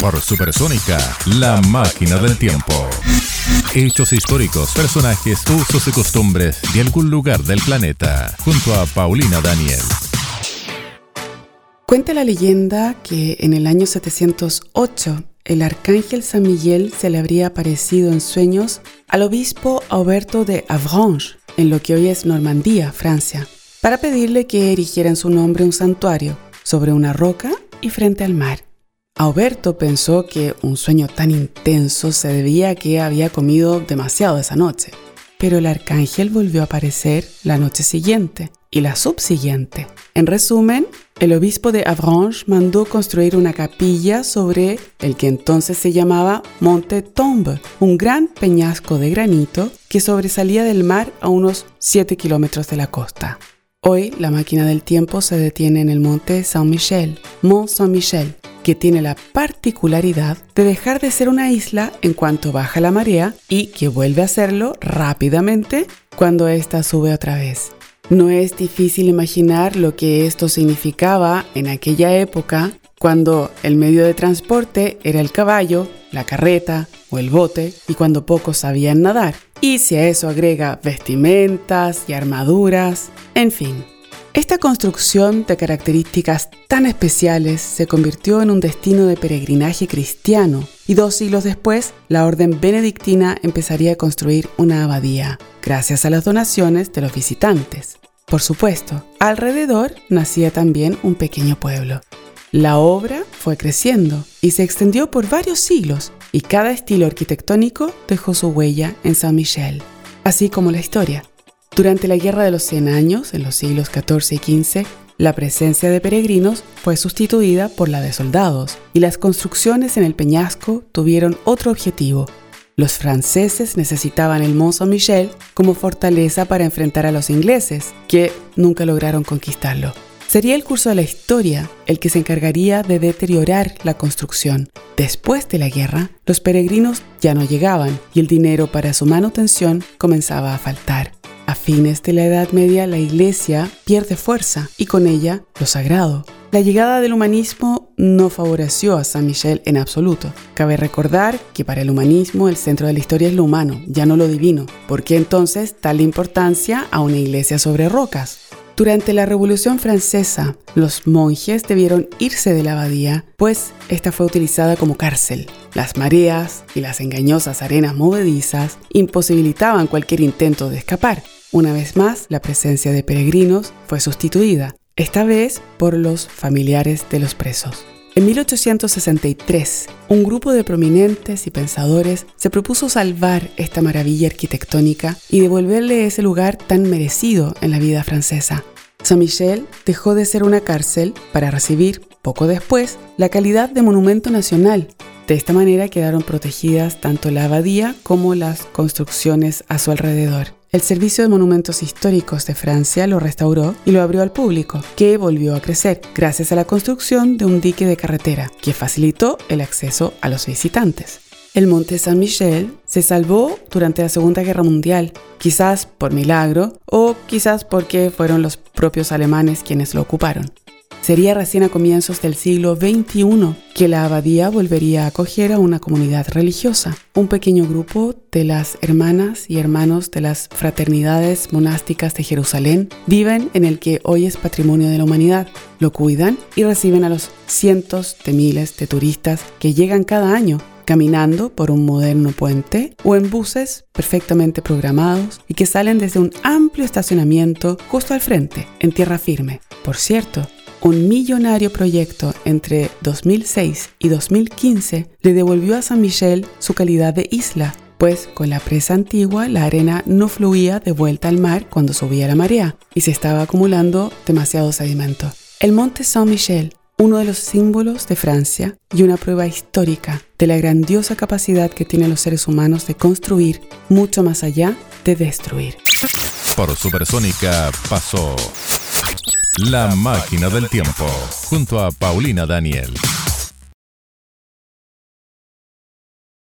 Por Supersónica, la máquina del tiempo. Hechos históricos, personajes, usos y costumbres de algún lugar del planeta, junto a Paulina Daniel. Cuenta la leyenda que en el año 708 el arcángel San Miguel se le habría aparecido en sueños al obispo Alberto de Avranches, en lo que hoy es Normandía, Francia, para pedirle que erigiera en su nombre un santuario sobre una roca y frente al mar. Alberto pensó que un sueño tan intenso se debía a que había comido demasiado esa noche, pero el arcángel volvió a aparecer la noche siguiente y la subsiguiente. En resumen, el obispo de Avranches mandó construir una capilla sobre el que entonces se llamaba Monte Tombe, un gran peñasco de granito que sobresalía del mar a unos 7 kilómetros de la costa. Hoy la máquina del tiempo se detiene en el monte Saint-Michel, Mont Saint-Michel, que tiene la particularidad de dejar de ser una isla en cuanto baja la marea y que vuelve a serlo rápidamente cuando ésta sube otra vez. No es difícil imaginar lo que esto significaba en aquella época cuando el medio de transporte era el caballo, la carreta o el bote y cuando pocos sabían nadar. Y si a eso agrega vestimentas y armaduras, en fin. Esta construcción de características tan especiales se convirtió en un destino de peregrinaje cristiano y dos siglos después la orden benedictina empezaría a construir una abadía, gracias a las donaciones de los visitantes. Por supuesto, alrededor nacía también un pequeño pueblo, la obra fue creciendo y se extendió por varios siglos y cada estilo arquitectónico dejó su huella en Saint Michel, así como la historia. Durante la Guerra de los Cien Años, en los siglos XIV y XV, la presencia de peregrinos fue sustituida por la de soldados y las construcciones en el peñasco tuvieron otro objetivo. Los franceses necesitaban el Mont Saint-Michel como fortaleza para enfrentar a los ingleses, que nunca lograron conquistarlo. Sería el curso de la historia el que se encargaría de deteriorar la construcción. Después de la guerra, los peregrinos ya no llegaban y el dinero para su manutención comenzaba a faltar. A fines de la Edad Media la iglesia pierde fuerza y con ella lo sagrado. La llegada del humanismo no favoreció a San Michel en absoluto. Cabe recordar que para el humanismo el centro de la historia es lo humano, ya no lo divino. ¿Por qué entonces tal importancia a una iglesia sobre rocas? Durante la Revolución Francesa, los monjes debieron irse de la abadía, pues esta fue utilizada como cárcel. Las mareas y las engañosas arenas movedizas imposibilitaban cualquier intento de escapar. Una vez más, la presencia de peregrinos fue sustituida, esta vez por los familiares de los presos. En 1863, un grupo de prominentes y pensadores se propuso salvar esta maravilla arquitectónica y devolverle ese lugar tan merecido en la vida francesa. Saint-Michel dejó de ser una cárcel para recibir, poco después, la calidad de monumento nacional. De esta manera quedaron protegidas tanto la abadía como las construcciones a su alrededor. El Servicio de Monumentos Históricos de Francia lo restauró y lo abrió al público, que volvió a crecer gracias a la construcción de un dique de carretera que facilitó el acceso a los visitantes. El Monte Saint Michel se salvó durante la Segunda Guerra Mundial, quizás por milagro o quizás porque fueron los propios alemanes quienes lo ocuparon. Sería recién a comienzos del siglo XXI que la abadía volvería a acoger a una comunidad religiosa. Un pequeño grupo de las hermanas y hermanos de las fraternidades monásticas de Jerusalén viven en el que hoy es patrimonio de la humanidad. Lo cuidan y reciben a los cientos de miles de turistas que llegan cada año caminando por un moderno puente o en buses perfectamente programados y que salen desde un amplio estacionamiento justo al frente, en tierra firme. Por cierto, un millonario proyecto entre 2006 y 2015 le devolvió a San Michel su calidad de isla, pues con la presa antigua la arena no fluía de vuelta al mar cuando subía la marea y se estaba acumulando demasiado sedimento. El monte Saint Michel, uno de los símbolos de Francia y una prueba histórica de la grandiosa capacidad que tienen los seres humanos de construir mucho más allá de destruir. Por Supersónica pasó la máquina del tiempo, junto a Paulina Daniel.